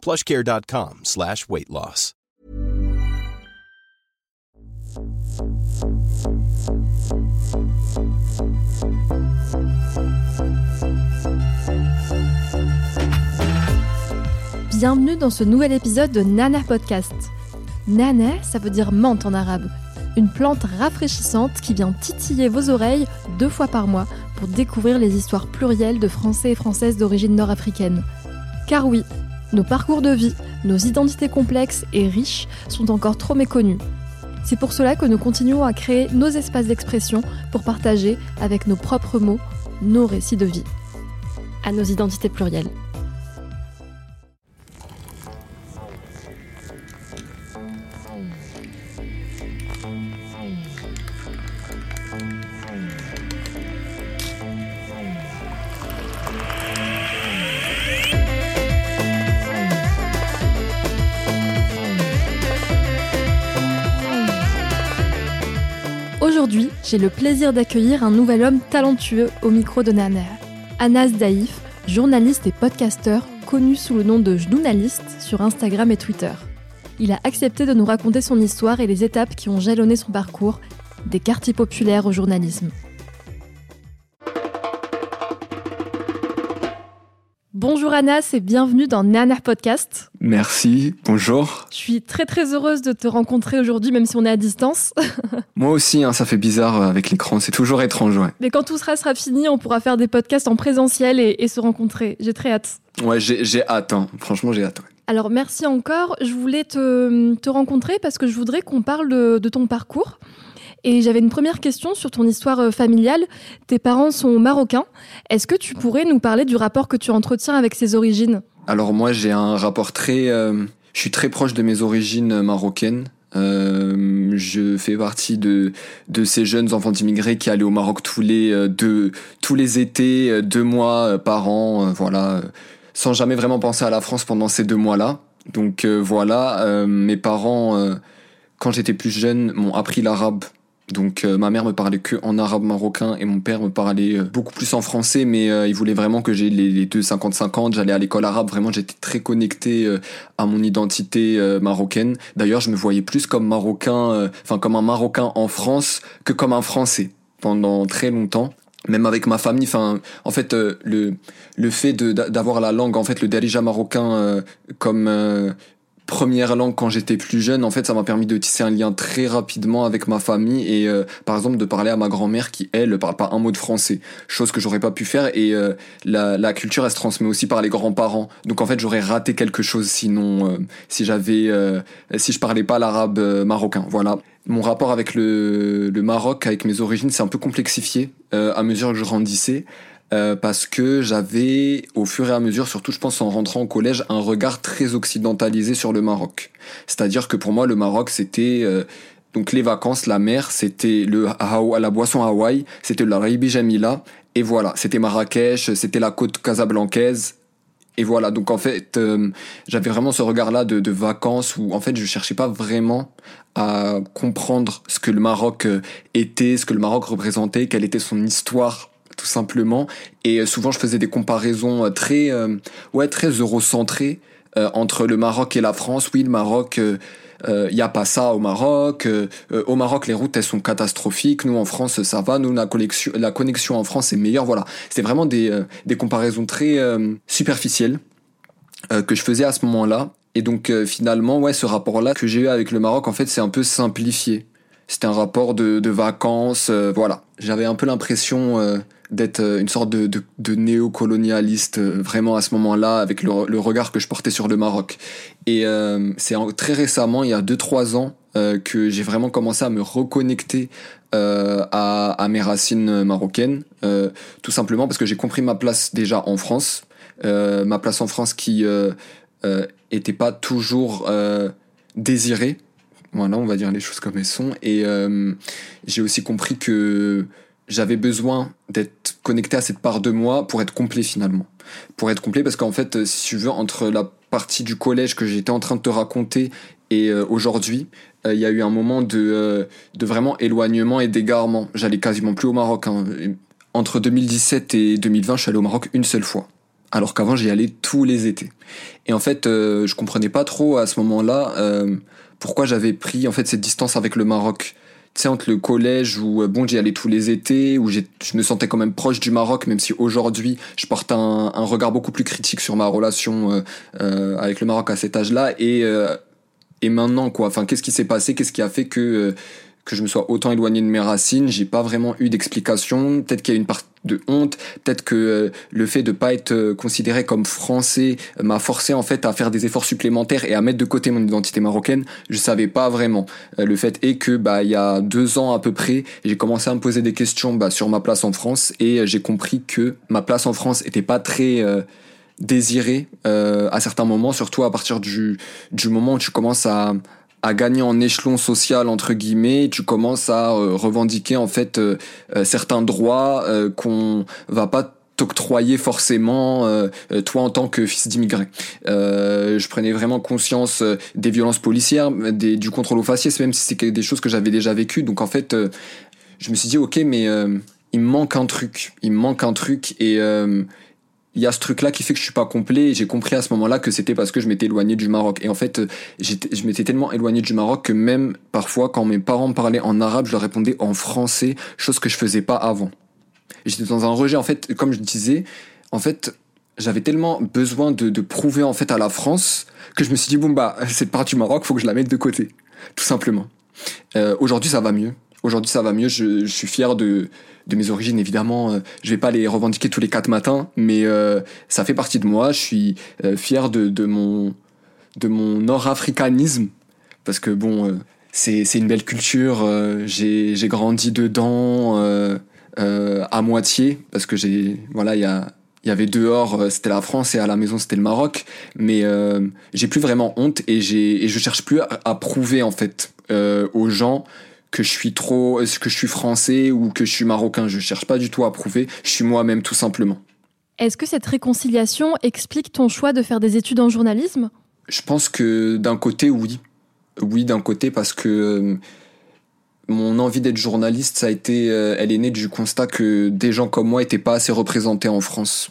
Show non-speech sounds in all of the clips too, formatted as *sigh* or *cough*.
plushcare.com slash weight loss. Bienvenue dans ce nouvel épisode de Nana Podcast. Nana, ça veut dire menthe en arabe. Une plante rafraîchissante qui vient titiller vos oreilles deux fois par mois pour découvrir les histoires plurielles de Français et Françaises d'origine nord-africaine. Car oui, nos parcours de vie, nos identités complexes et riches sont encore trop méconnus. C'est pour cela que nous continuons à créer nos espaces d'expression pour partager, avec nos propres mots, nos récits de vie. À nos identités plurielles. J'ai le plaisir d'accueillir un nouvel homme talentueux au micro de Nana. Anas Daïf, journaliste et podcasteur connu sous le nom de Journaliste sur Instagram et Twitter. Il a accepté de nous raconter son histoire et les étapes qui ont jalonné son parcours, des quartiers populaires au journalisme. Bonjour Anas et bienvenue dans Nana Podcast. Merci, bonjour. Je suis très très heureuse de te rencontrer aujourd'hui même si on est à distance. *laughs* Moi aussi, hein, ça fait bizarre avec l'écran, c'est toujours étrange. Ouais, Mais quand tout sera, sera fini, on pourra faire des podcasts en présentiel et, et se rencontrer. J'ai très hâte. ouais j'ai j'ai hâte, hein. franchement j'ai hâte. ouais. Alors merci encore. Je voulais te, te rencontrer parce que je voudrais qu'on parle de, de ton parcours. Et j'avais une première question sur ton histoire euh, familiale. Tes parents sont marocains. Est-ce que tu pourrais nous parler du rapport que tu entretiens avec ses origines? Alors moi j'ai un rapport très... euh, je suis très proche de mes origines marocaines. Euh, je fais partie de, de ces jeunes enfants d'immigrés qui allaient au Maroc tous les, deux, tous les étés, deux mois par an, voilà, sans jamais vraiment penser à la France pendant ces deux mois-là. Donc voilà, mes parents, quand j'étais plus jeune, m'ont appris l'arabe. Donc euh, ma mère me parlait que en arabe marocain et mon père me parlait euh, beaucoup plus en français, mais euh, il voulait vraiment que j'ai les, les deux 50-50. J'allais à l'école arabe, vraiment j'étais très connecté euh, à mon identité euh, marocaine. D'ailleurs, je me voyais plus comme marocain, euh, enfin comme un marocain en France que comme un français pendant très longtemps. Même avec ma famille, enfin, en fait, euh, le le fait de d'a- d'avoir la langue, en fait, le darija marocain euh, comme euh, première langue quand j'étais plus jeune, en fait, ça m'a permis de tisser un lien très rapidement avec ma famille et, euh, par exemple, de parler à ma grand-mère qui, elle, parle pas un mot de français, chose que j'aurais pas pu faire. Et euh, la, la culture, elle se transmet aussi par les grands-parents. Donc, en fait, j'aurais raté quelque chose sinon, euh, si j'avais, euh, si je parlais pas l'arabe euh, marocain. Voilà. Mon rapport avec le, le Maroc, avec mes origines, c'est un peu complexifié euh, à mesure que je grandissais. Euh, parce que j'avais, au fur et à mesure, surtout je pense en rentrant au collège, un regard très occidentalisé sur le Maroc. C'est-à-dire que pour moi, le Maroc, c'était euh, donc les vacances, la mer, c'était le la boisson Hawaï, c'était la Ribi Jamila, et voilà, c'était Marrakech, c'était la côte casablancaise, et voilà. Donc en fait, euh, j'avais vraiment ce regard-là de, de vacances où en fait je cherchais pas vraiment à comprendre ce que le Maroc euh, était, ce que le Maroc représentait, quelle était son histoire tout simplement. Et euh, souvent, je faisais des comparaisons euh, très, euh, ouais, très eurocentrées euh, entre le Maroc et la France. Oui, le Maroc, il euh, y a pas ça au Maroc. au Maroc, les routes elles sont catastrophiques. Nous, en France, ça va. Nous, la connexion, la connexion en France est meilleure. Voilà, c'était vraiment des, des comparaisons très superficielles que je faisais à ce moment-là. Et donc, finalement, ouais, ce rapport-là que j'ai eu avec le Maroc, en fait, c'est un peu simplifié. C'était un rapport de, de vacances, voilà. J'avais un peu l'impression d'être euh, une sorte de, de, de néocolonialiste euh, vraiment à ce moment-là, avec le, le regard que je portais sur le Maroc. Et euh, c'est très récemment, il y a 2-3 ans, euh, que j'ai vraiment commencé à me reconnecter euh, à, à mes racines marocaines, euh, tout simplement parce que j'ai compris ma place déjà en France, ma place en France qui était pas toujours euh, désiré. Voilà, on va dire les choses comme elles sont. Et j'ai aussi compris que j'avais besoin d'être connecté à cette part de moi pour être complet finalement. Pour être complet parce qu'en fait, si tu veux, entre la partie du collège que j'étais en train de te raconter et euh, aujourd'hui, euh, il y a eu un moment de, euh, de vraiment éloignement et d'égarement. J'allais quasiment plus au Maroc. Hein. Entre 2017 et 2020, je suis allé au Maroc une seule fois. Alors qu'avant, j'y allais tous les étés. Et en fait, je comprenais pas trop à ce moment-là pourquoi j'avais pris en fait cette distance avec le Maroc tu entre le collège où, euh, bon, j'y allais tous les étés, où je me sentais quand même proche du Maroc, même si aujourd'hui, je porte un, un, regard beaucoup plus critique sur ma relation euh, euh avec le Maroc à cet âge-là, et, euh, et maintenant, quoi. Enfin, qu'est-ce qui s'est passé? Qu'est-ce qui a fait que que je me sois autant éloigné de mes racines, j'ai pas vraiment eu d'explication. Peut-être qu'il y a une part de honte, peut-être que euh, le fait de pas être euh, considéré comme français m'a forcé en fait à faire des efforts supplémentaires et à mettre de côté mon identité marocaine. Je savais pas vraiment. Euh, le fait est que bah il y a deux ans à peu près, j'ai commencé à me poser des questions bah, sur ma place en France et j'ai compris que ma place en France était pas très désirée à certains moments, surtout à partir du du moment où tu commences à à gagner en échelon social entre guillemets, tu commences à euh, revendiquer en fait euh, euh, certains droits qu'on va pas t'octroyer forcément toi en tant que fils d'immigré. je prenais vraiment conscience des violences policières, du contrôle aux faciès, même si c'est des choses que j'avais déjà vécues. Donc en fait, je me suis dit ok, mais il me manque un truc, il me manque un truc et il y a ce truc là qui fait que je suis pas complet. Et j'ai compris à ce moment-là que c'était parce que je m'étais éloigné du Maroc. Et en fait je m'étais tellement éloigné du Maroc que même parfois quand mes parents parlaient en arabe je leur répondais en français chose que je faisais pas avant. J'étais dans un rejet. En fait comme je disais en fait j'avais tellement besoin de, de, prouver en fait à la France que je me suis dit bon bah cette part du Maroc faut que je la mette de côté. Tout simplement. Euh, aujourd'hui ça va mieux aujourd'hui ça va mieux. Je, suis fier de de mes origines, évidemment, euh, je vais pas les revendiquer tous les quatre matins, mais euh, ça fait partie de moi. Je suis euh, fier de, de mon de mon nord-africanisme. Parce que bon, c'est c'est une belle culture. j'ai j'ai grandi dedans à moitié. Parce que voilà il y a il y avait dehors c'était la France et à la maison c'était le Maroc. Mais j'ai plus vraiment honte et j'ai et je cherche plus à, à prouver en fait aux gens que je suis trop, est-ce que je suis français ou que je suis marocain. Je cherche pas du tout à prouver. Je suis moi-même tout simplement. Est-ce que cette réconciliation explique ton choix de faire des études en journalisme? Je pense que d'un côté, oui. Oui, d'un côté, parce que euh, mon envie d'être journaliste, ça a été, euh, elle est née du constat que des gens comme moi n'étaient pas assez représentés en France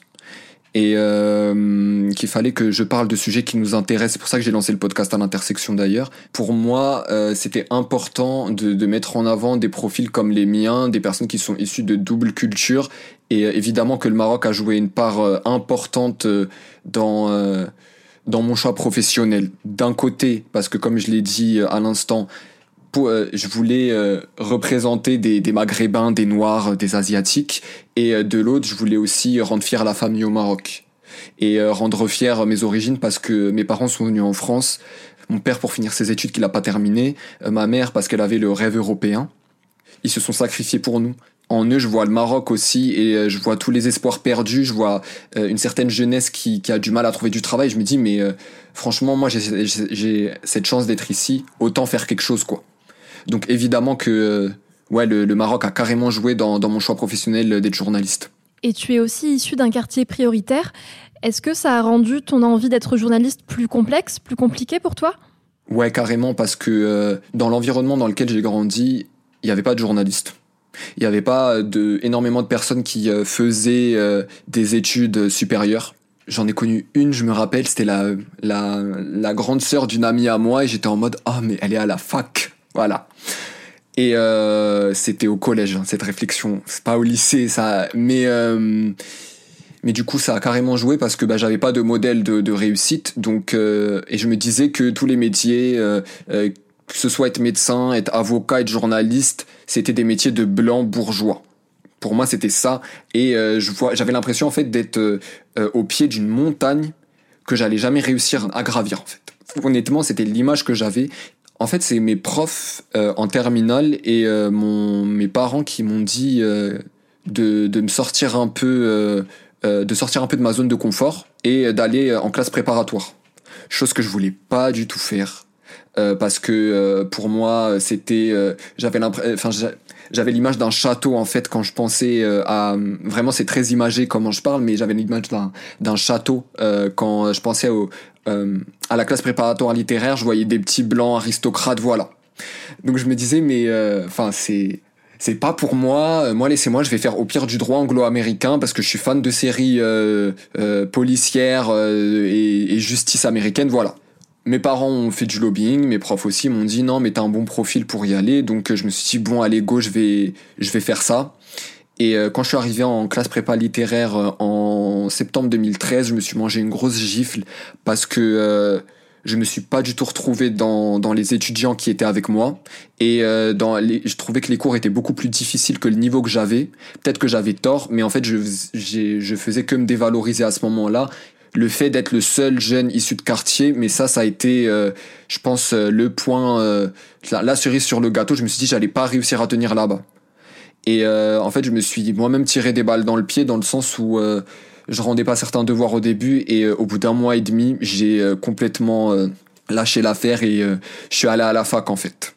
et euh, qu'il fallait que je parle de sujets qui nous intéressent. C'est pour ça que j'ai lancé le podcast à l'intersection d'ailleurs. Pour moi, euh, c'était important de, de, mettre en avant des profils comme les miens, des personnes qui sont issues de double culture. Et euh, évidemment que le Maroc a joué une part euh, importante euh, dans dans mon choix professionnel. D'un côté, parce que comme je l'ai dit à l'instant, euh, je voulais euh, représenter des, Maghrébins, des Noirs, des Asiatiques, et euh, de l'autre, je voulais aussi rendre fier la famille au Maroc et rendre fier mes origines parce que mes parents sont venus en France. Mon père pour finir ses études qu'il n'a pas terminé, ma mère parce qu'elle avait le rêve européen. Ils se sont sacrifiés pour nous. En eux, je vois le Maroc aussi et je vois tous les espoirs perdus. Je vois une certaine jeunesse qui, a du mal à trouver du travail. Je me dis, mais franchement, moi, j'ai cette chance d'être ici. Autant faire quelque chose, quoi. Donc évidemment que euh, ouais, le, Maroc a carrément joué dans, mon choix professionnel d'être journaliste. Et tu es aussi issu d'un quartier prioritaire. Est-ce que ça a rendu ton envie d'être journaliste plus complexe, plus compliqué pour toi? Ouais, carrément, parce que euh, dans l'environnement dans lequel j'ai grandi, il n'y avait pas de journalistes. Il n'y avait pas de, énormément de personnes qui euh, faisaient des études supérieures. J'en ai connu une, je me rappelle, c'était la, la, la grande sœur d'une amie à moi et j'étais en mode, oh mais elle est à la fac. Voilà. Et euh, c'était au collège, hein, cette réflexion. C'est pas au lycée, ça. Mais, euh, mais du coup, ça a carrément joué parce que bah, j'avais pas de modèle de, réussite. Donc, euh, et je me disais que tous les métiers, que ce soit être médecin, être avocat, être journaliste, c'était des métiers de blancs bourgeois. Pour moi, c'était ça. Et je vois, j'avais l'impression en fait d'être au pied d'une montagne que j'allais jamais réussir à gravir en fait. Honnêtement, c'était l'image que j'avais en fait, c'est mes profs euh, en terminale et euh, mon, mes parents qui m'ont dit euh, de, de me sortir un peu, de sortir un peu de ma zone de confort et d'aller en classe préparatoire. Chose que je voulais pas du tout faire. parce que pour moi c'était j'avais enfin j'avais l'image d'un château en fait quand je pensais à vraiment c'est très imagé comment je parle mais j'avais l'image d'un d'un château quand je pensais au à la classe préparatoire littéraire je voyais des petits blancs aristocrates voilà donc je me disais mais enfin c'est c'est pas pour moi. Euh, moi, laissez-moi, je vais faire au pire du droit anglo-américain parce que je suis fan de séries euh, euh, policières et, et, justice américaine. Voilà. Mes parents ont fait du lobbying, mes profs aussi m'ont dit non, mais t'as un bon profil pour y aller. Donc je me suis dit bon, allez go, je vais, je vais faire ça. Et quand je suis arrivé en classe prépa littéraire en septembre 2013, je me suis mangé une grosse gifle parce que je me suis pas du tout retrouvé dans, dans les étudiants qui étaient avec moi. Et euh, dans les, je trouvais que les cours étaient beaucoup plus difficiles que le niveau que j'avais. Peut-être que j'avais tort mais en fait je je faisais que me dévaloriser à ce moment-là. Le fait d'être le seul jeune issu de quartier mais ça ça a été euh, je pense euh, le point la, la, cerise sur le gâteau. Je me suis dit j'allais pas réussir à tenir là-bas et en fait je me suis moi-même tiré des balles dans le pied dans le sens où je rendais pas certains devoirs au début et euh, au bout d'un mois et demi, j'ai euh, complètement euh, lâché l'affaire et je suis allé à la fac en fait.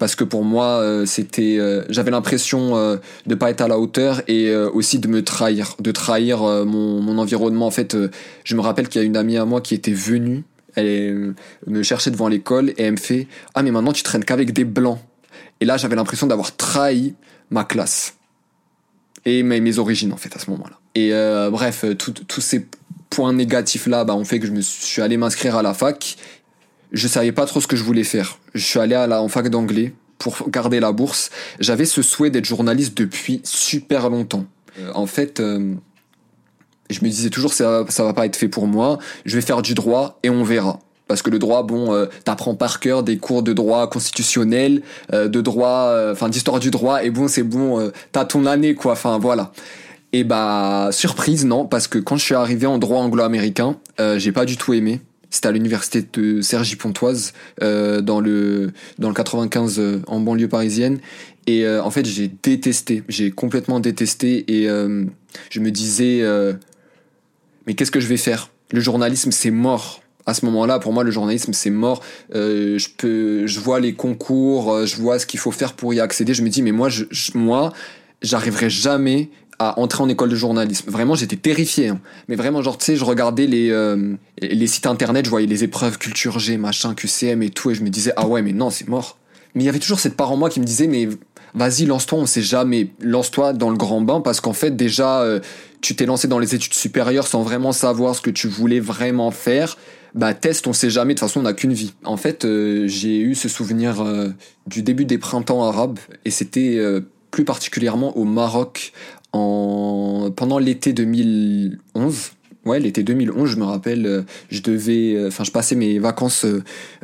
Parce que pour moi, c'était, j'avais l'impression de pas être à la hauteur et aussi de me trahir, de trahir mon, mon environnement. En fait, je me rappelle qu'il y a une amie à moi qui était venue, elle me cherchait devant l'école et elle me fait ah mais maintenant tu traînes qu'avec des blancs. Et là, j'avais l'impression d'avoir trahi ma classe et mes, origines en fait à ce moment-là. Et euh, bref, tous ces points négatifs là, bah, ont fait que je me suis allé m'inscrire à la fac. Je savais pas trop ce que je voulais faire. Je suis allé à la en fac d'anglais pour garder la bourse. J'avais ce souhait d'être journaliste depuis super longtemps. Euh, en fait, euh, je me disais toujours ça ça va pas être fait pour moi. Je vais faire du droit et on verra parce que le droit bon euh, t'apprends par cœur des cours de droit constitutionnel euh, de droit euh, enfin d'histoire du droit et bon c'est bon euh, t'as ton année quoi enfin voilà. Et bah surprise non parce que quand je suis arrivé en droit anglo-américain j'ai pas du tout aimé. C'était à l'université de Sergi Pontoise dans le dans le 95 en banlieue parisienne. Et en fait j'ai détesté j'ai complètement détesté et je me disais mais qu'est-ce que je vais faire? Le journalisme c'est mort à ce moment-là, pour moi, le journalisme, c'est mort. Euh, je peux, je vois les concours, euh, je vois ce qu'il faut faire pour y accéder. Je me dis, mais moi, moi, j'arriverai jamais à entrer en école de journalisme. Vraiment, j'étais terrifié. Hein. Mais vraiment, genre, tu sais, je regardais les, euh, les sites internet, je voyais les épreuves culture G, machin, QCM et tout, et je me disais, ah ouais, mais non, c'est mort. Mais il y avait toujours cette part en moi qui me disait, mais vas-y, lance-toi, on sait jamais. Lance-toi dans le grand bain parce qu'en fait, déjà, tu t'es lancé dans les études supérieures sans vraiment savoir ce que tu voulais vraiment faire bah test, on sait jamais. De toute façon, on n'a qu'une vie. En fait, euh, j'ai eu ce souvenir euh, du début des printemps arabes et c'était euh, plus particulièrement au Maroc en pendant l'été 2011. Ouais, l'été 2011, je me rappelle, je devais, enfin, je passais mes vacances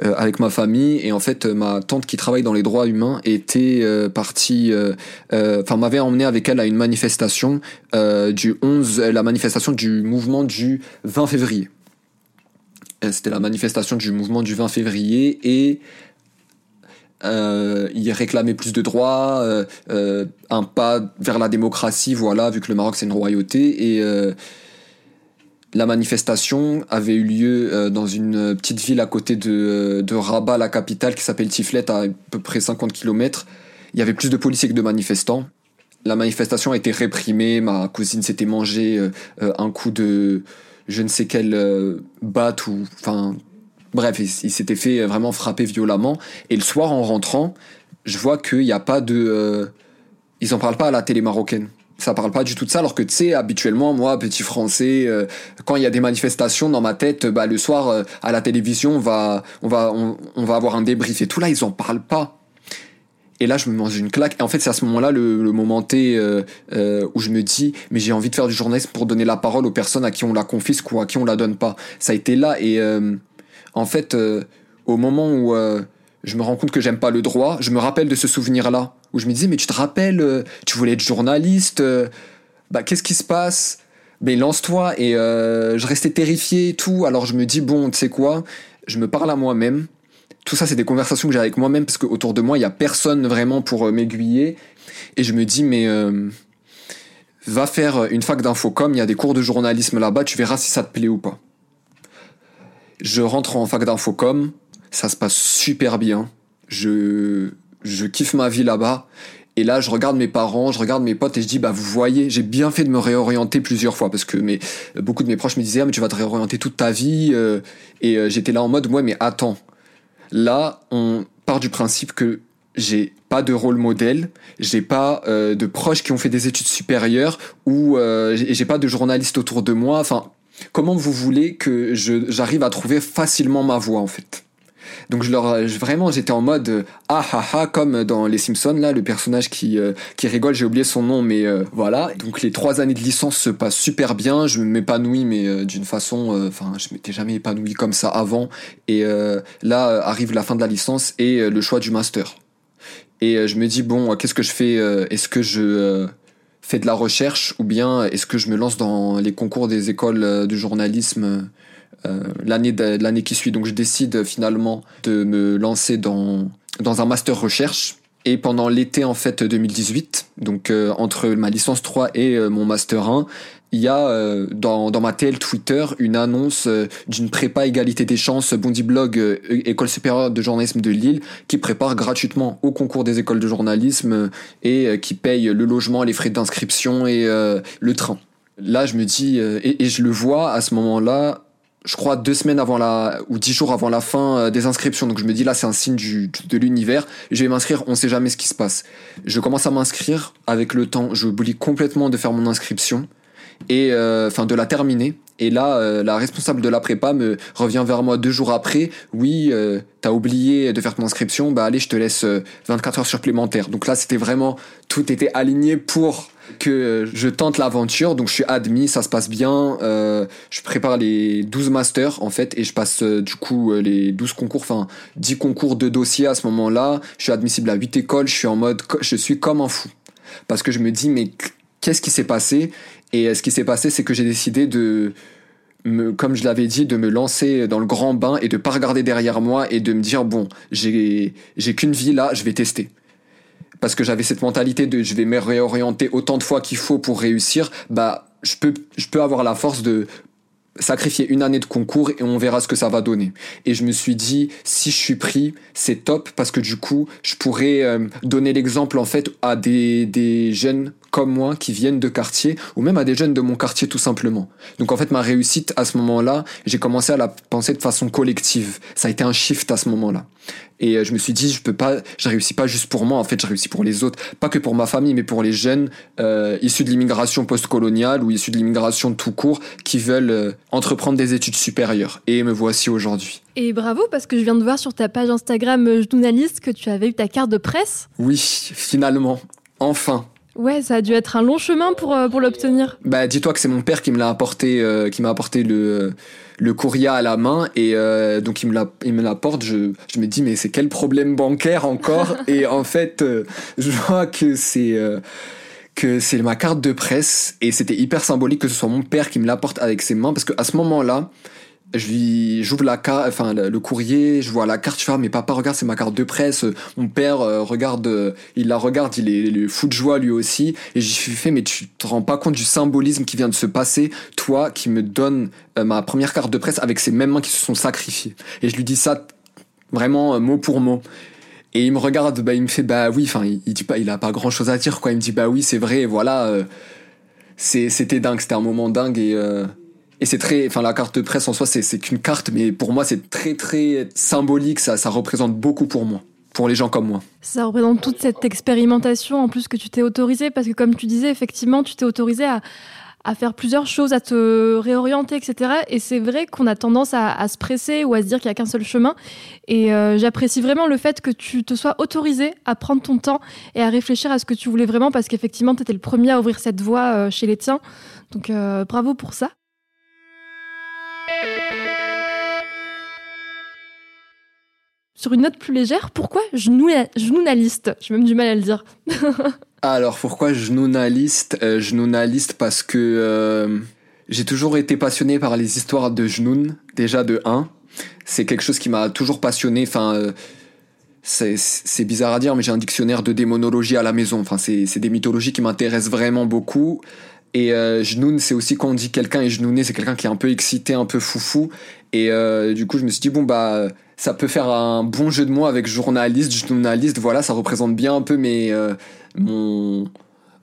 avec ma famille et en fait, ma tante qui travaille dans les droits humains était partie, enfin, m'avait emmené avec elle à une manifestation du 11, la manifestation du mouvement du 20 février. Euh, c'était la manifestation du mouvement du 20 février et euh, il réclamait plus de droits, euh, un pas vers la démocratie, voilà, vu que le Maroc c'est une royauté. Et la manifestation avait eu lieu dans une petite ville à côté de, de Rabat, la capitale, qui s'appelle Tiflet, à, à peu près 50 km. Il y avait plus de policiers que de manifestants. La manifestation a été réprimée, ma cousine s'était mangé un coup de je ne sais quelle euh, ou enfin bref il, s'était fait vraiment frapper violemment. Et le soir en rentrant je vois qu'il n'y a pas de euh, ils en parlent pas à la télé marocaine. Ça parle pas du tout de ça alors que tu sais habituellement moi petit français euh, quand il y a des manifestations dans ma tête bah le soir à la télévision on va on va on, va avoir un débrief et tout. Là ils en parlent pas et là, je me mange une claque. Et en fait, c'est à ce moment-là le, moment T euh, euh, où je me dis, mais j'ai envie de faire du journalisme pour donner la parole aux personnes à qui on la confisque ou à qui on la donne pas. Ça a été là. Et euh, en fait, au moment où je me rends compte que j'aime pas le droit, je me rappelle de ce souvenir-là où je me disais, mais tu te rappelles, tu voulais être journaliste. bah, qu'est-ce qui se passe? Mais lance-toi et je restais terrifié et tout alors je me dis bon tu sais quoi? Je me parle à moi-même tout ça, c'est des conversations que j'ai avec moi-même parce qu'autour de moi, il y a personne vraiment pour euh, m'aiguiller. Et je me dis, mais euh, va faire une fac d'infocom, il y a des cours de journalisme là-bas, tu verras si ça te plaît ou pas. Je rentre en fac d'infocom, ça se passe super bien. Je, je kiffe ma vie là-bas. Et là, je regarde mes parents, je regarde mes potes et je dis, bah, vous voyez, j'ai bien fait de me réorienter plusieurs fois parce que mais, beaucoup de mes proches me disaient, ah, mais tu vas te réorienter toute ta vie. euh, et j'étais là en mode, ouais, mais attends. Là, on part du principe que j'ai pas de rôle modèle, j'ai pas euh, de proches qui ont fait des études supérieures ou euh, j'ai pas de journalistes autour de moi. Enfin, comment vous voulez que j'arrive à trouver facilement ma voie en fait? Donc je leur vraiment j'étais en mode euh, ah ah ah comme dans les Simpsons là le personnage qui euh, qui rigole j'ai oublié son nom mais euh, voilà. Donc les trois années de licence se passent super bien. Je m'épanouis mais d'une façon enfin je m'étais jamais épanoui comme ça avant. Et là arrive la fin de la licence et le choix du master. Et je me dis bon qu'est-ce que je fais est-ce que je fais de la recherche ou bien est-ce que je me lance dans les concours des écoles de journalisme l'année de- l'année qui suit. Donc je décide euh, finalement de me lancer dans dans un master recherche. Et pendant l'été en fait 2018, donc euh, entre ma licence 3 et euh, mon master 1, il y a euh, dans, dans ma TL Twitter une annonce euh, d'une prépa égalité des chances Bondi Blog euh, École supérieure de journalisme de Lille qui prépare gratuitement au concours des écoles de journalisme euh, et euh, qui paye le logement, les frais d'inscription et euh, le train. Là, je me dis euh, et, et je le vois à ce moment-là je crois deux semaines avant la ou dix jours avant la fin euh, des inscriptions. Donc je me dis là c'est un signe du, de l'univers. Je vais m'inscrire. On sait jamais ce qui se passe. Je commence à m'inscrire avec le temps. Je oublie complètement de faire mon inscription et euh, enfin de la terminer. Et là, euh, la responsable de la prépa me revient vers moi deux jours après. Oui, euh, t'as oublié de faire ton inscription. Bah allez, je te laisse euh, 24 heures supplémentaires. Donc là, c'était vraiment tout était aligné pour que euh, je tente l'aventure. Donc je suis admis, ça se passe bien. Euh, je prépare les 12 masters en fait et je passe euh, du coup euh, les 12 concours, enfin 10 concours de dossiers à ce moment-là. Je suis admissible à 8 écoles. Je suis en mode, je suis comme un fou parce que je me dis mais qu'est-ce qui s'est passé? Et euh, ce qui s'est passé, c'est que j'ai décidé de me, comme je l'avais dit, de me lancer dans le grand bain et de pas regarder derrière moi et de me dire bon, j'ai j'ai qu'une vie là, je vais tester. Parce que j'avais cette mentalité de je vais me réorienter autant de fois qu'il faut pour réussir, bah je peux je peux avoir la force de sacrifier une année de concours et on verra ce que ça va donner. Et je me suis dit, si je suis pris, c'est top parce que du coup, je pourrais euh, donner l'exemple en fait à des, des jeunes comme moi qui viennent de quartier ou même à des jeunes de mon quartier tout simplement. Donc en fait, ma réussite à ce moment-là, j'ai commencé à la penser de façon collective. Ça a été un shift à ce moment-là. Et euh, je me suis dit, je peux pas, je réussis pas juste pour moi, en fait, je réussis pour les autres. Pas que pour ma famille, mais pour les jeunes euh, issus de l'immigration postcoloniale ou issus de l'immigration tout court qui veulent euh, entreprendre des études supérieures. Et me voici aujourd'hui. Et bravo parce que je viens de voir sur ta page Instagram journaliste que tu avais eu ta carte de presse. Oui, finalement. Enfin. Ouais, ça a dû être un long chemin pour, euh, pour l'obtenir. Bah, dis-toi que c'est mon père qui me l'a apporté, euh, qui m'a apporté le, le courrier à la main et euh, donc il me la, il me l'apporte. Je, je me dis mais c'est quel problème bancaire encore *laughs* Et en fait, euh, je vois que c'est que c'est ma carte de presse et c'était hyper symbolique que ce soit mon père qui me l'apporte avec ses mains parce que à ce moment-là. Je lui, j'ouvre la carte, enfin le, courrier, je vois la carte, je fais ah, mais papa regarde c'est ma carte de presse. Mon père euh, regarde, euh, il la regarde, il est, il est fou de joie lui aussi. Et j'y suis fait mais tu te rends pas compte du symbolisme qui vient de se passer, toi qui me donne euh, ma première carte de presse avec ces mêmes mains qui se sont sacrifiées. Et je lui dis ça vraiment euh, mot pour mot. Et il me regarde, bah il me fait bah oui, enfin il, il dit pas, il a pas grand chose à dire quoi. Il me dit bah oui c'est vrai, voilà, euh, c'est c'était dingue, c'était un moment dingue et euh, et c'est très, enfin la carte de presse en soi c'est qu'une carte, mais pour moi c'est très très symbolique, ça ça représente beaucoup pour moi, pour les gens comme moi. Ça représente toute cette expérimentation en plus que tu t'es autorisé parce que comme tu disais, effectivement, tu t'es autorisé à, à faire plusieurs choses, à te réorienter, etc. Et c'est vrai qu'on a tendance à, à se presser ou à se dire qu'il n'y a qu'un seul chemin. Et euh, j'apprécie vraiment le fait que tu te sois autorisé à prendre ton temps et à réfléchir à ce que tu voulais vraiment parce qu'effectivement, tu étais le premier à ouvrir cette voie euh, chez les tiens. Donc euh, bravo pour ça. Sur une note plus légère, pourquoi genou- journaliste J'ai même du mal à le dire. *laughs* Alors pourquoi journaliste euh, parce que euh, j'ai toujours été passionné par les histoires de Jnoun, déjà de 1. C'est quelque chose qui m'a toujours passionné. Enfin, euh, c'est bizarre à dire, mais j'ai un dictionnaire de démonologie à la maison. Enfin, c'est des mythologies qui m'intéressent vraiment beaucoup. Et euh, Jnoun, c'est aussi quand on dit quelqu'un est Jnouné, c'est quelqu'un qui est un peu excité, un peu foufou. Et euh, du coup, je me suis dit, bon, bah, ça peut faire un bon jeu de mots avec journaliste, journaliste. Voilà, ça représente bien un peu mes mon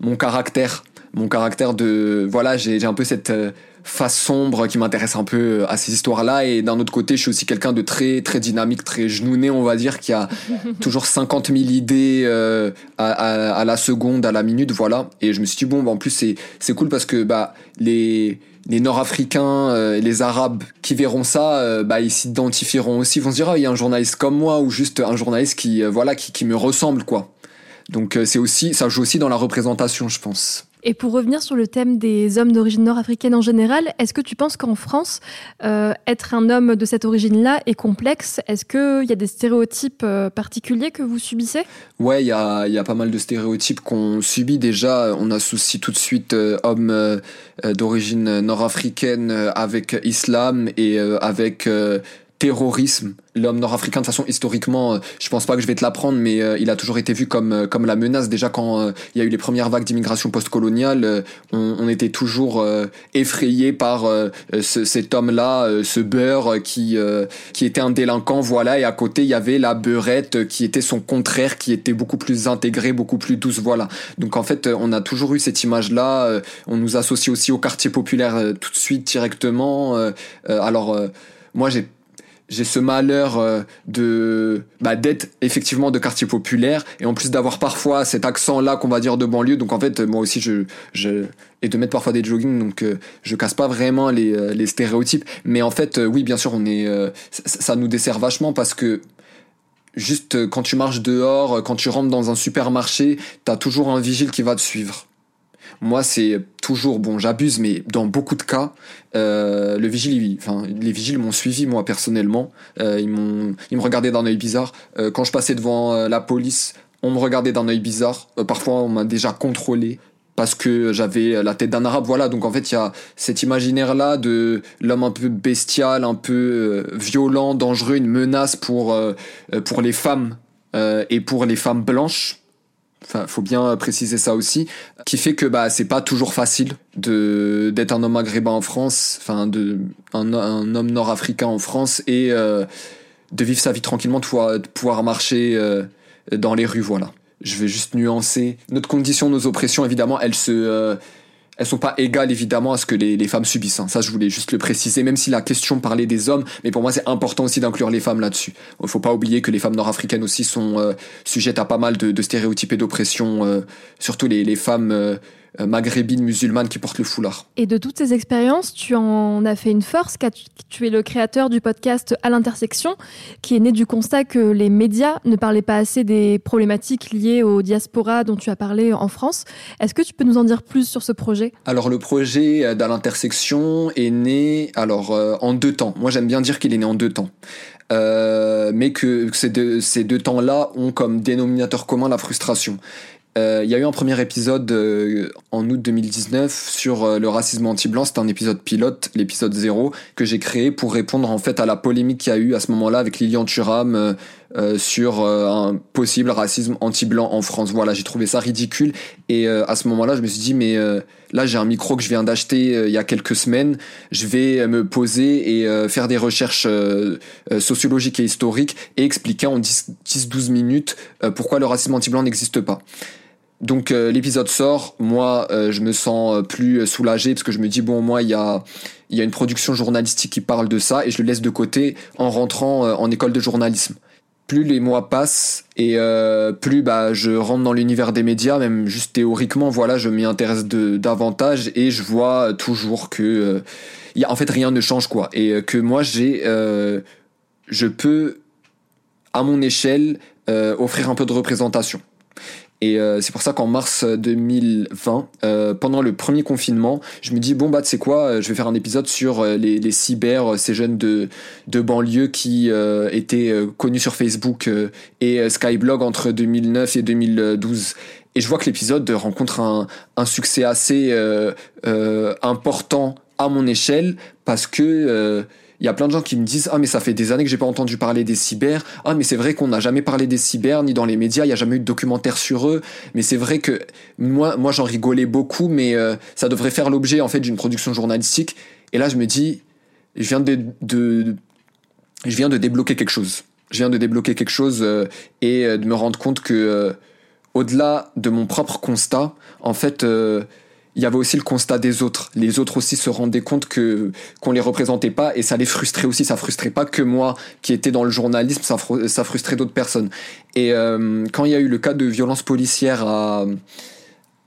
mon caractère, mon caractère de voilà, j'ai un peu cette face sombre qui m'intéresse un peu euh, à ces histoires-là. Et d'un autre côté, je suis aussi quelqu'un de très très dynamique, très genouné, on va dire, qui a *laughs* toujours 50 000 idées euh, à, à, la seconde, à la minute, voilà. Et je me suis dit bon, bah, en plus c'est c'est cool parce que bah les les Nord-Africains, euh, les Arabes qui verront ça, bah ils s'identifieront aussi, ils vont se dire ah il y a un journaliste comme moi ou juste un journaliste qui voilà qui, qui me ressemble quoi. Donc c'est aussi ça joue aussi dans la représentation, je pense. Et pour revenir sur le thème des hommes d'origine nord-africaine en général, est-ce que tu penses qu'en France, euh, être un homme de cette origine-là est complexe? Est-ce qu'il y a des stéréotypes euh, particuliers que vous subissez? Ouais, il y a, pas mal de stéréotypes qu'on subit déjà. On associe tout de suite euh, homme d'origine nord-africaine avec islam et avec terrorisme. L'homme nord-africain, de façon, historiquement, euh, je pense pas que je vais te l'apprendre, mais euh, il a toujours été vu comme euh, comme la menace. Déjà, quand il y a eu les premières vagues d'immigration postcoloniale, on, on, était toujours effrayé par cet homme-là, ce beurre qui qui était un délinquant, voilà. Et à côté, il y avait la beurette qui était son contraire, qui était beaucoup plus intégrée, beaucoup plus douce, voilà. Donc en fait, on a toujours eu cette image-là. on nous associe aussi au quartier populaire tout de suite directement. alors moi, j'ai j'ai ce malheur euh, de bah, d'être effectivement de quartier populaire et en plus d'avoir parfois cet accent là qu'on va dire de banlieue. Donc en fait moi aussi je, je et de mettre parfois des jogging donc euh, je casse pas vraiment les, euh, les stéréotypes. Mais en fait oui bien sûr on est ça, nous dessert vachement parce que juste quand tu marches dehors quand tu rentres dans un supermarché t'as toujours un vigile qui va te suivre moi, c'est toujours bon, j'abuse, mais dans beaucoup de cas, euh, le vigile, enfin, les vigiles m'ont suivi moi personnellement. Euh, ils m'ont, ils me regardaient d'un œil bizarre. Euh, quand je passais devant euh, la police, on me regardait d'un œil bizarre. Euh, parfois, on m'a déjà contrôlé parce que j'avais la tête d'un arabe. Voilà, donc en fait, il y a cet imaginaire-là de l'homme un peu bestial, un peu violent, dangereux, une menace pour pour les femmes et pour les femmes blanches Enfin, faut bien préciser ça aussi, qui fait que bah c'est pas toujours facile de d'être un homme maghrébin en France, enfin de un, homme nord-africain en France et euh, de vivre sa vie tranquillement, de pouvoir, marcher euh, dans les rues, voilà. Je vais juste nuancer notre condition, nos oppressions, évidemment, elles se euh, elles sont pas égales évidemment à ce que les, les femmes subissent. Hein. Ça, je voulais juste le préciser, même si la question parlait des hommes, mais pour moi, c'est important aussi d'inclure les femmes là-dessus. Il faut pas oublier que les femmes nord-africaines aussi sont euh, sujettes à pas mal de, de stéréotypes et d'oppression, euh, surtout les, les femmes euh, maghrébine musulmane qui porte le foulard. Et de toutes ces expériences, tu en as fait une force, car tu es le créateur du podcast À l'intersection, qui est né du constat que les médias ne parlaient pas assez des problématiques liées aux diasporas dont tu as parlé en France. Est-ce que tu peux nous en dire plus sur ce projet? Alors le projet euh, d'À l'intersection est né alors euh, en deux temps. Moi j'aime bien dire qu'il est né en deux temps. Euh, mais que ces deux, ces deux temps-là ont comme dénominateur commun la frustration. Euh, il y a eu un premier épisode euh, en août 2019 sur euh, le racisme anti-blanc. C'était un épisode pilote, l'épisode 0, que j'ai créé pour répondre en fait à la polémique qu'il y a eu à ce moment-là avec Lilian Thuram sur un possible racisme anti-blanc en France. Voilà, j'ai trouvé ça ridicule et à ce moment-là, je me suis dit mais là j'ai un micro que je viens d'acheter il y a quelques semaines, je vais me poser et faire des recherches sociologiques et historiques et expliquer en 10-12 minutes pourquoi le racisme anti-blanc n'existe pas. Donc euh, l'épisode sort, moi euh, je me sens euh, plus soulagé parce que je me dis bon moi il y a y a une production journalistique qui parle de ça et je le laisse de côté en rentrant en école de journalisme. Plus les mois passent et plus bah je rentre dans l'univers des médias, même juste théoriquement voilà je m'y intéresse de, davantage et je vois toujours que y a, en fait rien ne change quoi et que moi j'ai je peux à mon échelle offrir un peu de représentation. Et euh, c'est pour ça qu'en mars 2020, euh, pendant le premier confinement, je me dis bon bah tu sais quoi, euh, je vais faire un épisode sur les, les cyber, ces jeunes de de banlieue qui étaient connus sur Facebook et Skyblog entre 2009 et 2012. Et je vois que l'épisode rencontre un, un succès assez important à mon échelle parce que il y a plein de gens qui me disent ah mais ça fait des années que j'ai pas entendu parler des cyber. Ah mais c'est vrai qu'on n'a jamais parlé des cyber ni dans les médias il y a jamais eu de documentaire sur eux. Mais c'est vrai que moi moi j'en rigolais beaucoup mais euh, ça devrait faire l'objet en fait d'une production journalistique. Et là je me dis je viens de, je viens de débloquer quelque chose. Je viens de débloquer quelque chose et de me rendre compte que au-delà de mon propre constat, en fait, il y avait aussi le constat des autres. Les autres aussi se rendaient compte que qu'on les représentait pas et ça les frustrait aussi. Ça frustrait pas que moi qui étais dans le journalisme, ça, ça frustrait d'autres personnes. Et euh, quand il y a eu le cas de violence policière à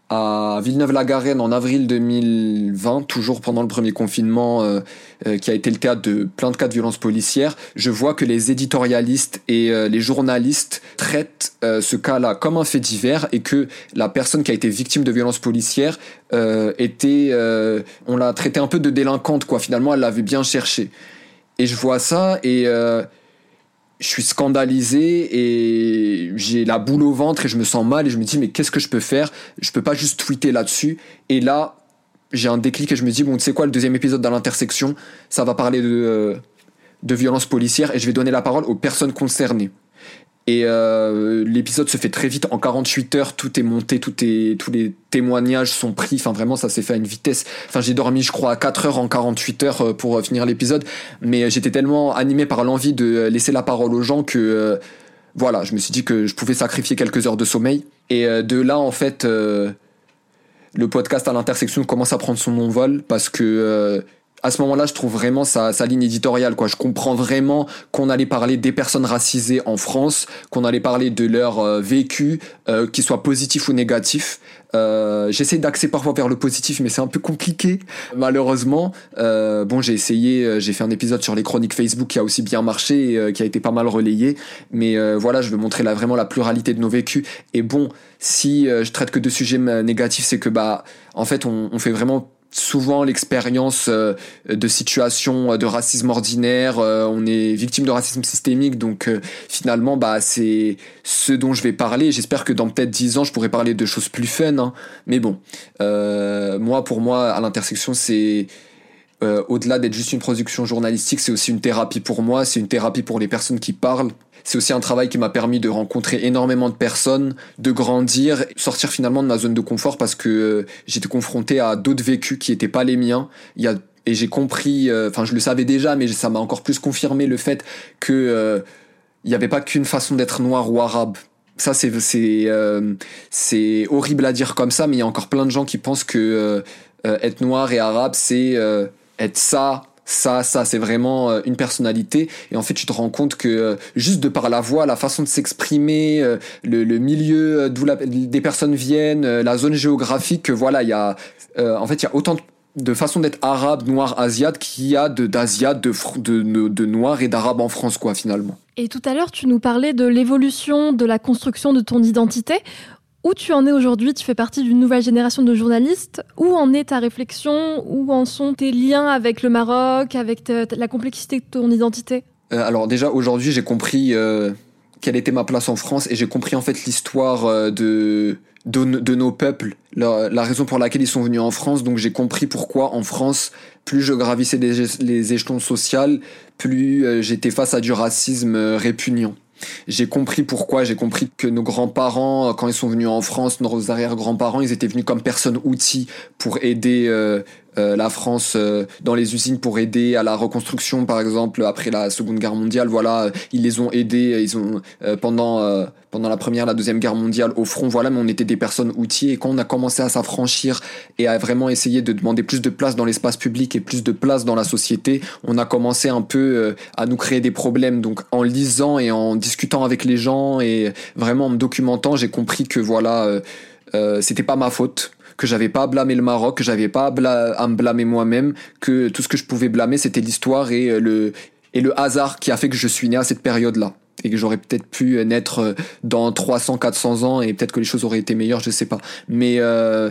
à Villeneuve-la-Garenne en avril 2020, toujours pendant le premier confinement, euh, euh, qui a été le théâtre de plein de cas de violences policières, je vois que les éditorialistes et euh, les journalistes traitent ce cas-là comme un fait divers et que la personne qui a été victime de violences policières était, on l'a traité un peu de délinquante quoi. Finalement, elle l'avait bien cherché. Et je vois ça et je suis scandalisé et j'ai la boule au ventre et je me sens mal et je me dis mais qu'est-ce que je peux faire? Je peux pas juste tweeter là-dessus. Et là, j'ai un déclic et je me dis bon tu sais quoi le deuxième épisode dans l'intersection, ça va parler de euh, de violence policière et je vais donner la parole aux personnes concernées. Et euh, l'épisode se fait très vite, en 48 heures, tout est monté, tout est, tous les témoignages sont pris. Enfin, vraiment, ça s'est fait à une vitesse. Enfin, j'ai dormi, je crois, à 4 heures en 48 heures euh, pour euh, finir l'épisode. Mais j'étais tellement animé par l'envie de laisser la parole aux gens que, voilà, je me suis dit que je pouvais sacrifier quelques heures de sommeil. Et de là, en fait, le podcast à l'intersection commence à prendre son envol parce que à ce moment-là, je trouve vraiment sa, sa, ligne éditoriale. Quoi. Je comprends vraiment qu'on allait parler des personnes racisées en France, qu'on allait parler de leur euh, vécu, euh, qu'il soit positif ou négatif. Euh, J'essaie d'axer parfois vers le positif, mais c'est un peu compliqué, malheureusement. Euh, bon, j'ai essayé, euh, j'ai fait un épisode sur les chroniques Facebook qui a aussi bien marché, et, qui a été pas mal relayé. Mais voilà, je veux montrer là, vraiment la pluralité de nos vécus. Et bon, si je traite que de sujets négatifs, c'est que bah, en fait, on, on fait vraiment souvent l'expérience euh, de situations de racisme ordinaire, euh, on est victime de racisme systémique, donc euh, finalement bah c'est ce dont je vais parler. J'espère que dans peut-être dix ans je pourrai parler de choses plus fun, hein. mais bon, moi pour moi à l'intersection c'est au-delà d'être juste une production journalistique, c'est aussi une thérapie pour moi, c'est une thérapie pour les personnes qui parlent. C'est aussi un travail qui m'a permis de rencontrer énormément de personnes, de grandir, sortir finalement de ma zone de confort parce que euh, j'étais confronté à d'autres vécus qui n'étaient pas les miens. Et j'ai compris, euh, enfin je le savais déjà, mais ça m'a encore plus confirmé le fait que euh, il n'y avait pas qu'une façon d'être noir ou arabe. Ça c'est c'est horrible à dire comme ça, mais il y a encore plein de gens qui pensent que être noir et arabe c'est être ça ça, ça, c'est vraiment euh, une personnalité. Et en fait, tu te rends compte que euh, juste de par la voix, la façon de s'exprimer, euh, le, milieu d'où des personnes viennent, la zone géographique, voilà, il y a, en fait, il y a autant de, façons d'être arabe, noir, asiate qu'il y a d'asiate, de, de, de, de noir et d'arabe en France, quoi, finalement. Et tout à l'heure, tu nous parlais de l'évolution de la construction de ton identité. Où tu en es aujourd'hui? Tu fais partie d'une nouvelle génération de journalistes? Où en est ta réflexion? Où en sont tes liens avec le Maroc, avec la complexité de ton identité? Euh, Alors déjà, aujourd'hui, j'ai compris euh, quelle était ma place en France et j'ai compris en fait l'histoire euh, de, de, nos peuples, la, raison pour laquelle ils sont venus en France. Donc j'ai compris pourquoi en France, plus je gravissais les échelons sociaux, plus j'étais face à du racisme répugnant j'ai compris pourquoi, j'ai compris que nos grands-parents, euh, quand ils sont venus en France, nos arrière-grands-parents, ils étaient venus comme personne outil pour aider euh, euh, la France dans les usines pour aider à la reconstruction par exemple après la Seconde Guerre mondiale voilà ils les ont aidés ils ont pendant pendant la première la deuxième guerre mondiale au front voilà mais on était des personnes outils et quand on a commencé à s'affranchir et à vraiment essayer de demander plus de place dans l'espace public et plus de place dans la société on a commencé un peu à nous créer des problèmes. Donc en lisant et en discutant avec les gens et vraiment en me documentant j'ai compris que voilà euh, c'était pas ma faute que j'avais pas à blâmer le Maroc, que j'avais pas à, me blâmer moi-même, que tout ce que je pouvais blâmer c'était l'histoire et euh, le et le hasard qui a fait que je suis né à cette période-là. Et que j'aurais peut-être pu naître euh, dans 300 400 ans et peut-être que les choses auraient été meilleures, je sais pas. Mais euh,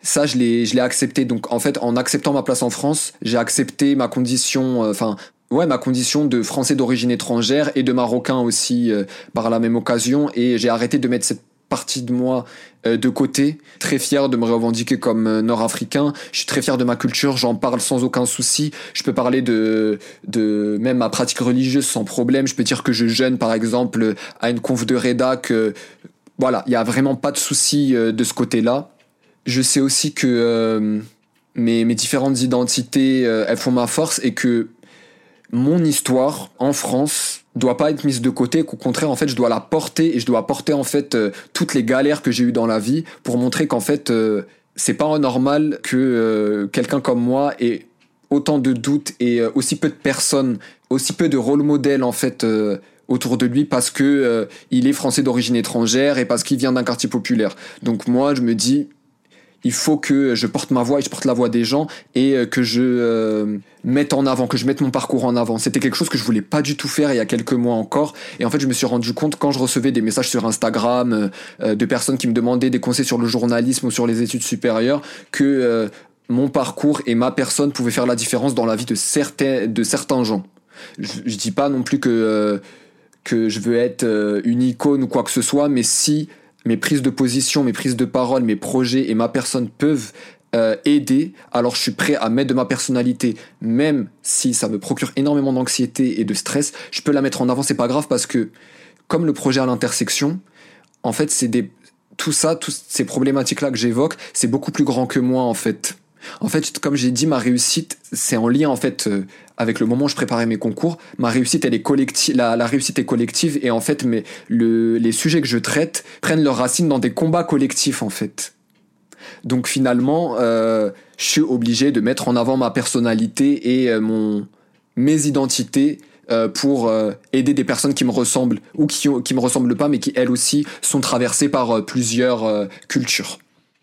ça je l'ai je accepté. Donc en fait en acceptant ma place en France, j'ai accepté ma condition enfin ouais ma condition de français d'origine étrangère et de marocain aussi par la même occasion. Et j'ai arrêté de mettre cette partie de moi euh, de côté, très fier de me revendiquer comme euh, nord-africain. Je suis très fier de ma culture, j'en parle sans aucun souci. Je peux parler de de même ma pratique religieuse sans problème. Je peux dire que je jeûne par exemple à une conf de Reda que voilà, il y a vraiment pas de souci euh, de ce côté-là. Je sais aussi que mes, mes différentes identités elles font ma force et que mon histoire en France doit pas être mise de côté, qu'au contraire en fait je dois la porter et je dois porter en fait euh, toutes les galères que j'ai eues dans la vie pour montrer qu'en fait euh, c'est pas normal que euh, quelqu'un comme moi ait autant de doutes et aussi peu de personnes, aussi peu de rôle modèles en fait autour de lui parce que il est français d'origine étrangère et parce qu'il vient d'un quartier populaire. Donc moi je me dis il faut que je porte ma voix et je porte la voix des gens et euh, que je euh, mette en avant, que je mette mon parcours en avant. C'était quelque chose que je voulais pas du tout faire il y a quelques mois encore. Et en fait, je me suis rendu compte quand je recevais des messages sur Instagram euh, de personnes qui me demandaient des conseils sur le journalisme ou sur les études supérieures que mon parcours et ma personne pouvaient faire la différence dans la vie de certains, de certains gens. Je, je dis pas non plus que, que je veux être une icône ou quoi que ce soit, mais si mes prises de position, mes prises de parole, mes projets et ma personne peuvent euh, aider, alors je suis prêt à mettre de ma personnalité, même si ça me procure énormément d'anxiété et de stress, je peux la mettre en avant, c'est pas grave parce que comme le projet à l'intersection, en fait, c'est des tout ça, toutes ces problématiques là que j'évoque, c'est beaucoup plus grand que moi en fait. En fait, comme j'ai dit, ma réussite, c'est en lien en fait euh, avec le moment où je préparais mes concours. Ma réussite, elle est collective. La, réussite est collective et en fait, les sujets que je traite prennent leurs racines dans des combats collectifs en fait. Donc finalement, euh, je suis obligé de mettre en avant ma personnalité et euh, mes identités pour aider des personnes qui me ressemblent ou qui qui me ressemblent pas mais qui elles aussi sont traversées par plusieurs cultures.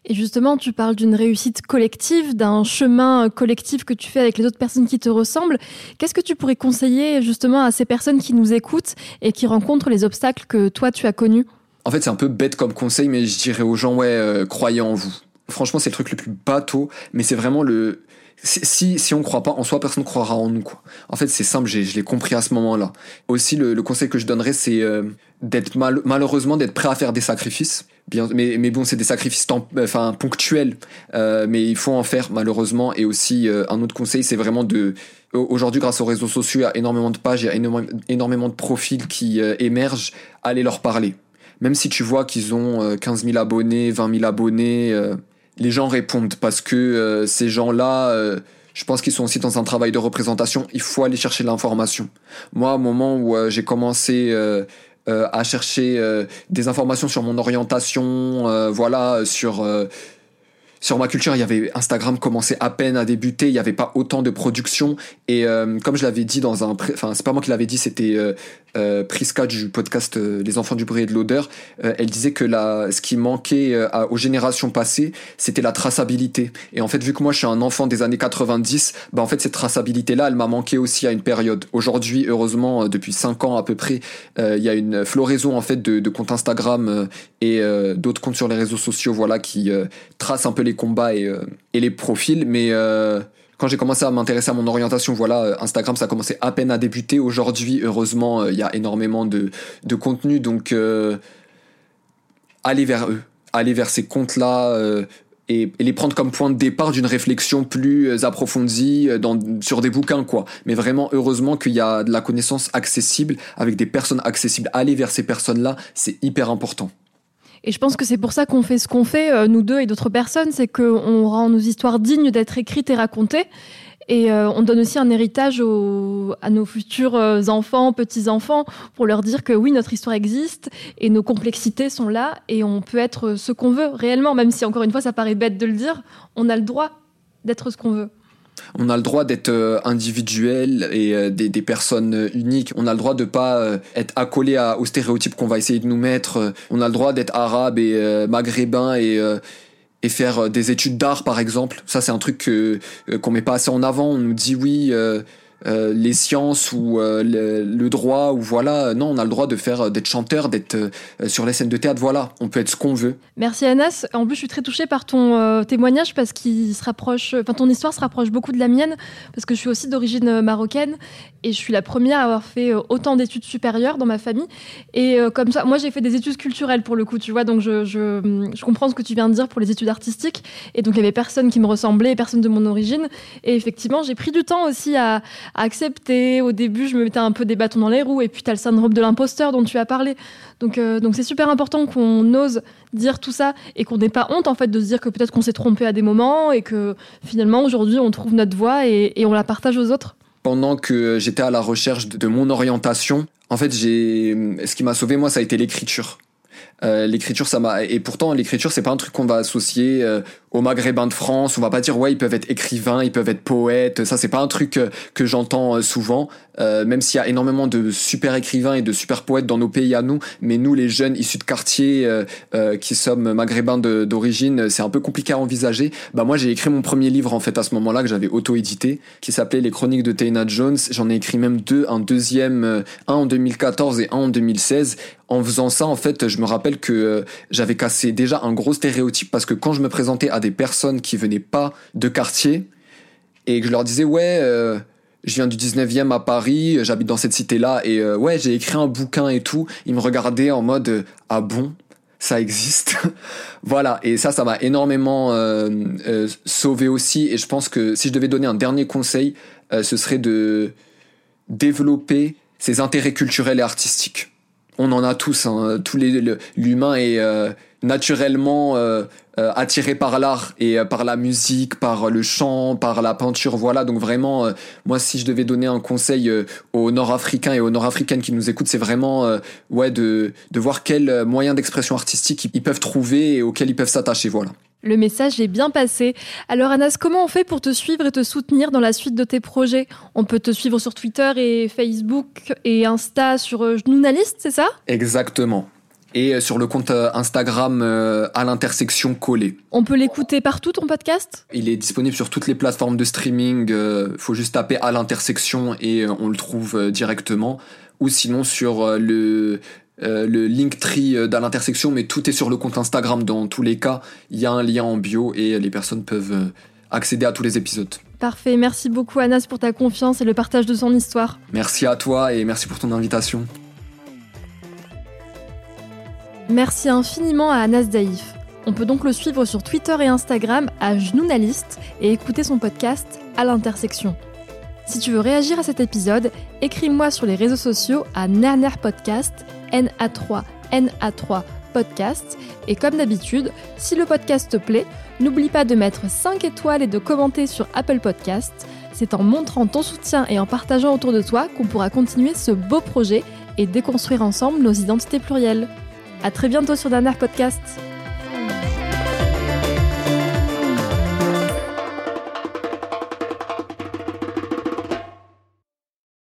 Et justement, tu parles d'une réussite collective, d'un chemin collectif que tu fais avec les autres personnes qui te ressemblent. Qu'est-ce que tu pourrais conseiller justement à ces personnes qui nous écoutent et qui rencontrent les obstacles que toi tu as connus? En fait, c'est un peu bête comme conseil, mais je dirais aux gens, ouais, euh, croyez en vous. Franchement, c'est le truc le plus bateau, mais c'est vraiment le, si, si on croit pas en soi, personne ne croira en nous. Quoi. En fait, c'est simple, je l'ai compris à ce moment-là. Aussi, le, le, conseil que je donnerais, c'est euh, d'être mal, malheureusement d'être prêt à faire des sacrifices. Bien, mais, mais bon, c'est des sacrifices enfin, ponctuels, euh, mais il faut en faire malheureusement. Et aussi, euh, un autre conseil, c'est vraiment de... Aujourd'hui, grâce aux réseaux sociaux, il y a énormément de pages, il y a énormément, énormément de profils qui émergent. Allez leur parler. Même si tu vois qu'ils ont 15 000 abonnés, 20 000 abonnés les gens répondent parce que euh, ces gens-là, euh, je pense qu'ils sont aussi dans un travail de représentation. Il faut aller chercher l'information. Moi, au moment où euh, j'ai commencé à chercher des informations sur mon orientation, voilà, sur sur ma culture, il y avait Instagram commençait à peine à débuter, il n'y avait pas autant de production et euh, comme je l'avais dit dans un, enfin c'est pas moi qui l'avais dit, c'était euh, euh, Priska du podcast euh, Les enfants du bruit et de l'odeur. elle disait que la, ce qui manquait aux générations passées, c'était la traçabilité. Et en fait, vu que moi je suis un enfant des années 90, bah en fait cette traçabilité là, elle m'a manqué aussi à une période. Aujourd'hui, heureusement, depuis 5 ans à peu près, il y a une floraison en fait de, de comptes Instagram et d'autres comptes sur les réseaux sociaux, voilà, qui tracent un peu les combats et, euh, et les profils, mais euh, quand j'ai commencé à m'intéresser à mon orientation, voilà, euh, Instagram, ça a commencé à peine à débuter. Aujourd'hui, heureusement, il y a énormément de, contenu, donc allez vers eux, allez vers ces comptes-là. Et, les prendre comme point de départ d'une réflexion plus approfondie dans, sur des bouquins, quoi. Mais vraiment, heureusement qu'il y a de la connaissance accessible avec des personnes accessibles. Aller vers ces personnes-là, c'est hyper important. Et je pense que c'est pour ça qu'on fait ce qu'on fait, euh, nous deux et d'autres personnes, c'est qu'on rend nos histoires dignes d'être écrites et racontées. Et euh, on donne aussi un héritage à nos futurs euh, enfants, petits-enfants, pour leur dire que oui, notre histoire existe et nos complexités sont là et on peut être ce qu'on veut réellement, même si encore une fois ça paraît bête de le dire, on a le droit d'être ce qu'on veut. On a le droit d'être euh, individuel et euh, des, personnes uniques. On a le droit de pas euh, être accolé à, aux stéréotypes qu'on va essayer de nous mettre. On a le droit d'être arabe et maghrébin et et faire des études d'art par exemple. Ça c'est un truc que qu'on met pas assez en avant. On nous dit oui euh, les sciences ou euh, le, droit ou voilà non on a le droit de faire euh, d'être chanteur d'être sur les scènes de théâtre voilà on peut être ce qu'on veut. Merci Anas. En plus je suis très touchée par ton témoignage parce qu'il se rapproche enfin ton histoire se rapproche beaucoup de la mienne parce que je suis aussi d'origine marocaine et je suis la première à avoir fait autant d'études supérieures dans ma famille. Et comme ça moi j'ai fait des études culturelles pour le coup tu vois donc je, je, je comprends ce que tu viens de dire pour les études artistiques. Et donc il y avait personne qui me ressemblait personne de mon origine. Et effectivement j'ai pris du temps aussi à accepter. Au début, je me mettais un peu des bâtons dans les roues, et puis tu as le syndrome de l'imposteur dont tu as parlé. Donc, euh, donc c'est super important qu'on ose dire tout ça et qu'on n'ait pas honte en fait de se dire que peut-être qu'on s'est trompé à des moments et que finalement aujourd'hui on trouve notre voix et, on la partage aux autres. pendant que j'étais à la recherche de mon orientation, en fait, j'ai ce qui m'a sauvé moi, ça a été l'écriture. Euh, l'écriture, ça m'a et pourtant l'écriture, c'est pas un truc qu'on va associer euh, aux Maghrébins de France. On va pas dire ouais, ils peuvent être écrivains, ils peuvent être poètes. Ça, c'est pas un truc euh, que j'entends euh, souvent. même s'il y a énormément de super écrivains et de super poètes dans nos pays à nous, mais nous, les jeunes issus de quartiers qui sommes maghrébins d'origine, c'est un peu compliqué à envisager. Bah moi, j'ai écrit mon premier livre en fait à ce moment-là que j'avais auto-édité, qui s'appelait Les Chroniques de Taina Jones. J'en ai écrit même deux, un deuxième, un en 2014 et un en 2016 en faisant ça, en fait, je me rappelle que euh, j'avais cassé déjà un gros stéréotype parce que quand je me présentais à des personnes qui venaient pas de quartier et que je leur disais ouais, euh, je viens du 19e à Paris, j'habite dans cette cité-là et euh, ouais, j'ai écrit un bouquin et tout, ils me regardaient en mode ah bon, ça existe? *laughs* voilà, et ça, ça m'a énormément sauvé aussi. Et je pense que si je devais donner un dernier conseil, ce serait de développer ses intérêts culturels et artistiques on en a tous. Hein. Tous les l'humain est euh, naturellement euh, euh, attiré par l'art et par la musique, par le chant, par la peinture. Voilà. Donc vraiment, moi, si je devais donner un conseil aux Nord-Africains et aux Nord-Africaines qui nous écoutent, c'est vraiment ouais de de voir quels moyens d'expression artistique ils peuvent trouver et auxquels ils peuvent s'attacher. Voilà. Le message est bien passé. Alors Anas, comment on fait pour te suivre et te soutenir dans la suite de tes projets? On peut te suivre sur Twitter et Facebook et Insta sur euh, Nounalist, c'est ça? Exactement. Et euh, sur le compte euh, Instagram à l'intersection collée. On peut l'écouter partout ton podcast? Il est disponible sur toutes les plateformes de streaming. Il faut juste taper à l'intersection et on le trouve directement. Ou sinon sur le euh, le link tree euh, dans l'intersection, mais tout est sur le compte Instagram. Dans tous les cas, il y a un lien en bio et les personnes peuvent euh, accéder à tous les épisodes. Parfait, merci beaucoup Anas pour ta confiance et le partage de son histoire. Merci à toi et merci pour ton invitation. Merci infiniment à Anas Daïf. On peut donc le suivre sur Twitter et Instagram à Genounaliste et écouter son podcast à l'intersection. Si tu veux réagir à cet épisode, écris-moi sur les réseaux sociaux à Nerner Podcast NA3 NA3 podcast. Et comme d'habitude, si le podcast te plaît, n'oublie pas de mettre 5 étoiles et de commenter sur Apple Podcast. C'est en montrant ton soutien et en partageant autour de toi qu'on pourra continuer ce beau projet et déconstruire ensemble nos identités plurielles. À très bientôt sur Dernier Podcast.